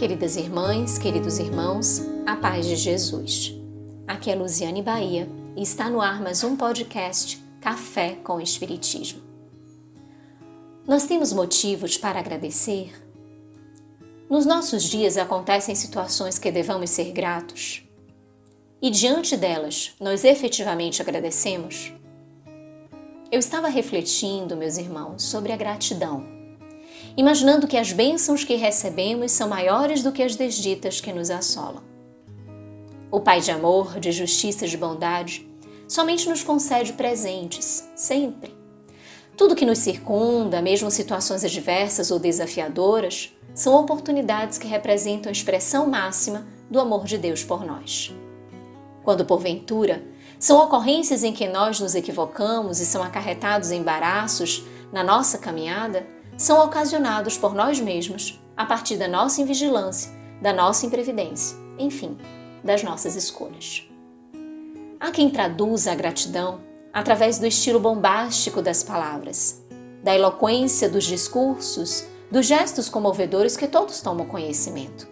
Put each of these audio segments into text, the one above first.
Queridas irmãs, queridos irmãos, a paz de Jesus. Aqui é Luziane Bahia e está no ar mais um podcast Café com Espiritismo. Nós temos motivos para agradecer? Nos nossos dias acontecem situações que devamos ser gratos. E diante delas, nós efetivamente agradecemos? Eu estava refletindo, meus irmãos, sobre a gratidão imaginando que as bênçãos que recebemos são maiores do que as desditas que nos assolam. O Pai de amor, de justiça e de bondade somente nos concede presentes, sempre. Tudo que nos circunda, mesmo situações adversas ou desafiadoras, são oportunidades que representam a expressão máxima do amor de Deus por nós. Quando, porventura, são ocorrências em que nós nos equivocamos e são acarretados embaraços na nossa caminhada, são ocasionados por nós mesmos a partir da nossa invigilância, da nossa imprevidência, enfim, das nossas escolhas. Há quem traduza a gratidão através do estilo bombástico das palavras, da eloquência dos discursos, dos gestos comovedores que todos tomam conhecimento.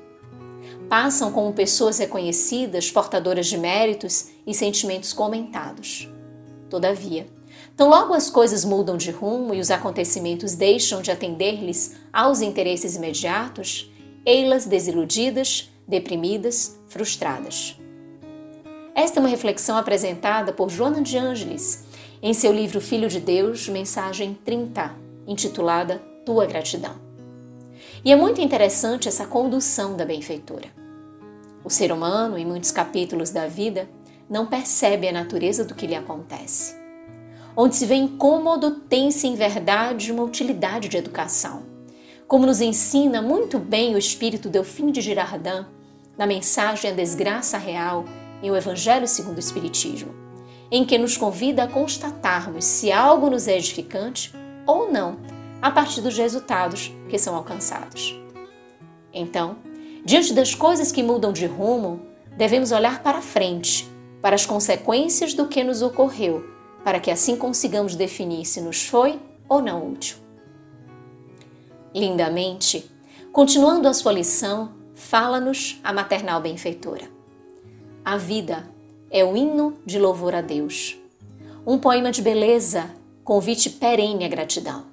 Passam como pessoas reconhecidas, portadoras de méritos e sentimentos comentados. Todavia, então, logo as coisas mudam de rumo e os acontecimentos deixam de atender-lhes aos interesses imediatos, ei-las desiludidas, deprimidas, frustradas. Esta é uma reflexão apresentada por Joana de Ângeles em seu livro Filho de Deus, mensagem 30, intitulada Tua Gratidão. E é muito interessante essa condução da benfeitora. O ser humano, em muitos capítulos da vida, não percebe a natureza do que lhe acontece. Onde se vê incômodo, tem-se em verdade uma utilidade de educação. Como nos ensina muito bem o espírito Delfim de Girardin na mensagem A Desgraça Real em O Evangelho segundo o Espiritismo, em que nos convida a constatarmos se algo nos é edificante ou não, a partir dos resultados que são alcançados. Então, diante das coisas que mudam de rumo, devemos olhar para frente, para as consequências do que nos ocorreu para que assim consigamos definir se nos foi ou não útil. Lindamente, continuando a sua lição, fala-nos a maternal benfeitora. A vida é o hino de louvor a Deus, um poema de beleza, convite perene à gratidão.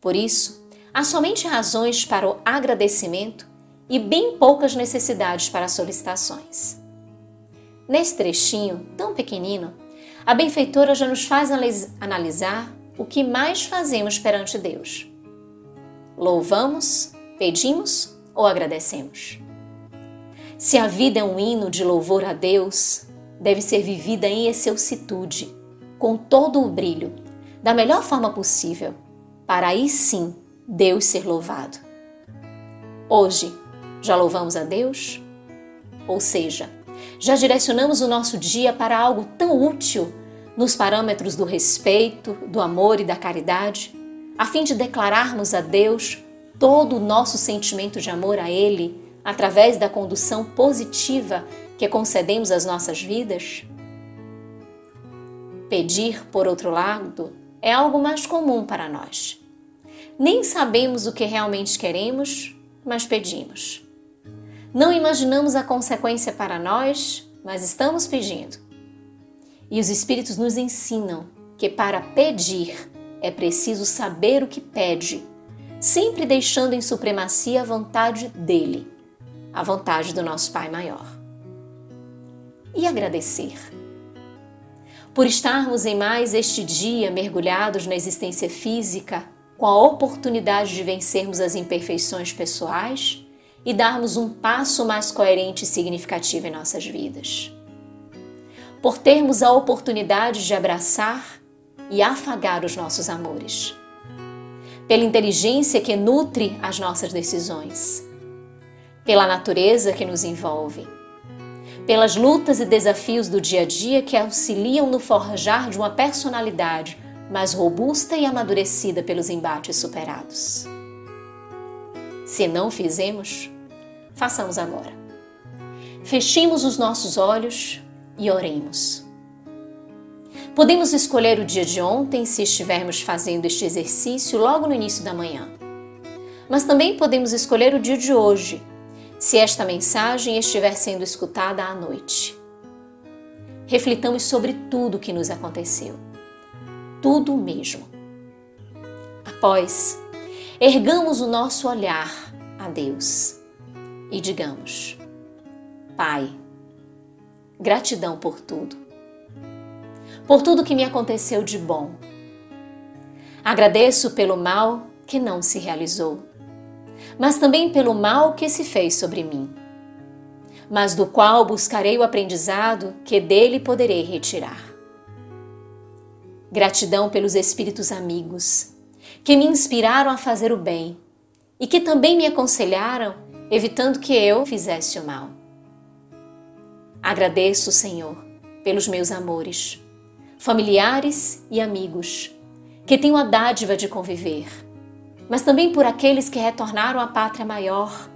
Por isso, há somente razões para o agradecimento e bem poucas necessidades para solicitações. Nesse trechinho tão pequenino, a benfeitora já nos faz analisar o que mais fazemos perante Deus. Louvamos, pedimos ou agradecemos? Se a vida é um hino de louvor a Deus, deve ser vivida em excelsitude, com todo o brilho, da melhor forma possível, para aí sim Deus ser louvado. Hoje, já louvamos a Deus? Ou seja, já direcionamos o nosso dia para algo tão útil nos parâmetros do respeito, do amor e da caridade, a fim de declararmos a Deus todo o nosso sentimento de amor a Ele através da condução positiva que concedemos às nossas vidas? Pedir, por outro lado, é algo mais comum para nós. Nem sabemos o que realmente queremos, mas pedimos. Não imaginamos a consequência para nós, mas estamos pedindo. E os Espíritos nos ensinam que para pedir é preciso saber o que pede, sempre deixando em supremacia a vontade dele, a vontade do nosso Pai Maior. E agradecer. Por estarmos em mais este dia mergulhados na existência física, com a oportunidade de vencermos as imperfeições pessoais, e darmos um passo mais coerente e significativo em nossas vidas. Por termos a oportunidade de abraçar e afagar os nossos amores. Pela inteligência que nutre as nossas decisões. Pela natureza que nos envolve. Pelas lutas e desafios do dia a dia que auxiliam no forjar de uma personalidade mais robusta e amadurecida pelos embates superados. Se não fizemos, façamos agora. Fechemos os nossos olhos e oremos. Podemos escolher o dia de ontem se estivermos fazendo este exercício logo no início da manhã. Mas também podemos escolher o dia de hoje, se esta mensagem estiver sendo escutada à noite. Reflitamos sobre tudo o que nos aconteceu. Tudo mesmo. Após, ergamos o nosso olhar a Deus e digamos: Pai, gratidão por tudo. Por tudo que me aconteceu de bom. Agradeço pelo mal que não se realizou, mas também pelo mal que se fez sobre mim, mas do qual buscarei o aprendizado que dele poderei retirar. Gratidão pelos espíritos amigos que me inspiraram a fazer o bem e que também me aconselharam, evitando que eu fizesse o mal. Agradeço, Senhor, pelos meus amores, familiares e amigos, que tenho a dádiva de conviver, mas também por aqueles que retornaram à pátria maior,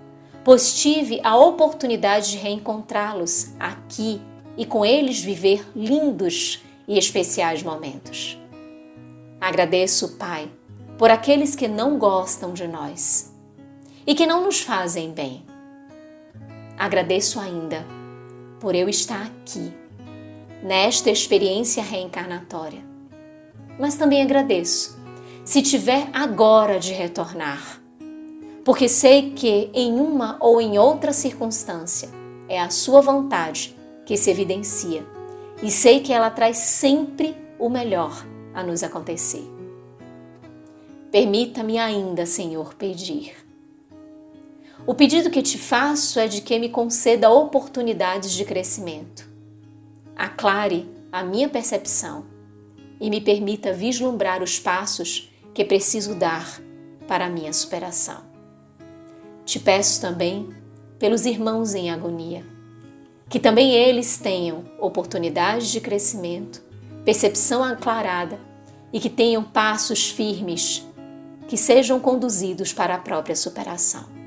pois tive a oportunidade de reencontrá-los aqui e com eles viver lindos e especiais momentos. Agradeço, Pai, por aqueles que não gostam de nós e que não nos fazem bem. Agradeço ainda por eu estar aqui, nesta experiência reencarnatória. Mas também agradeço se tiver agora de retornar, porque sei que em uma ou em outra circunstância é a sua vontade que se evidencia e sei que ela traz sempre o melhor a nos acontecer. Permita-me ainda, Senhor, pedir. O pedido que te faço é de que me conceda oportunidades de crescimento. Aclare a minha percepção e me permita vislumbrar os passos que preciso dar para a minha superação. Te peço também pelos irmãos em agonia, que também eles tenham oportunidades de crescimento, percepção aclarada e que tenham passos firmes que sejam conduzidos para a própria superação.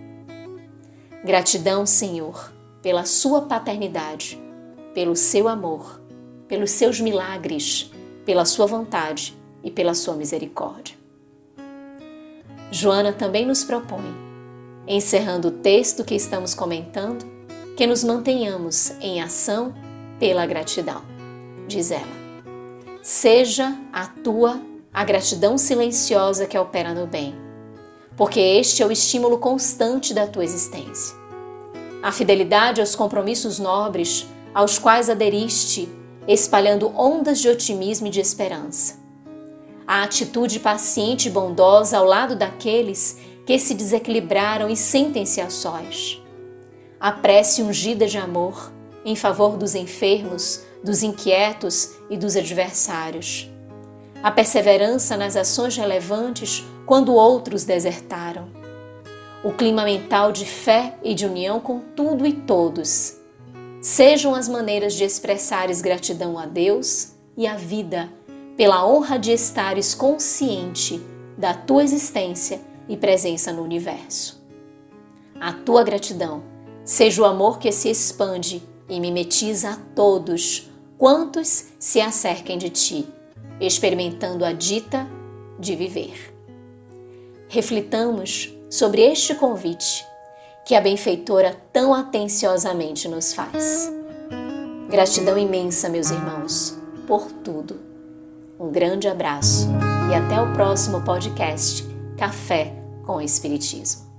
Gratidão, Senhor, pela Sua paternidade, pelo seu amor, pelos seus milagres, pela Sua vontade e pela Sua misericórdia. Joana também nos propõe, encerrando o texto que estamos comentando, que nos mantenhamos em ação pela gratidão. Diz ela: Seja a tua a gratidão silenciosa que opera no bem, porque este é o estímulo constante da tua existência. A fidelidade aos compromissos nobres aos quais aderiste, espalhando ondas de otimismo e de esperança. A atitude paciente e bondosa ao lado daqueles que se desequilibraram e sentem-se a sós. A prece ungida de amor em favor dos enfermos, dos inquietos e dos adversários a perseverança nas ações relevantes quando outros desertaram, o clima mental de fé e de união com tudo e todos. Sejam as maneiras de expressares gratidão a Deus e à vida pela honra de estares consciente da tua existência e presença no universo. A tua gratidão seja o amor que se expande e mimetiza a todos quantos se acerquem de ti experimentando a dita de viver. Reflitamos sobre este convite que a benfeitora tão atenciosamente nos faz. Gratidão imensa, meus irmãos, por tudo. Um grande abraço e até o próximo podcast Café com Espiritismo.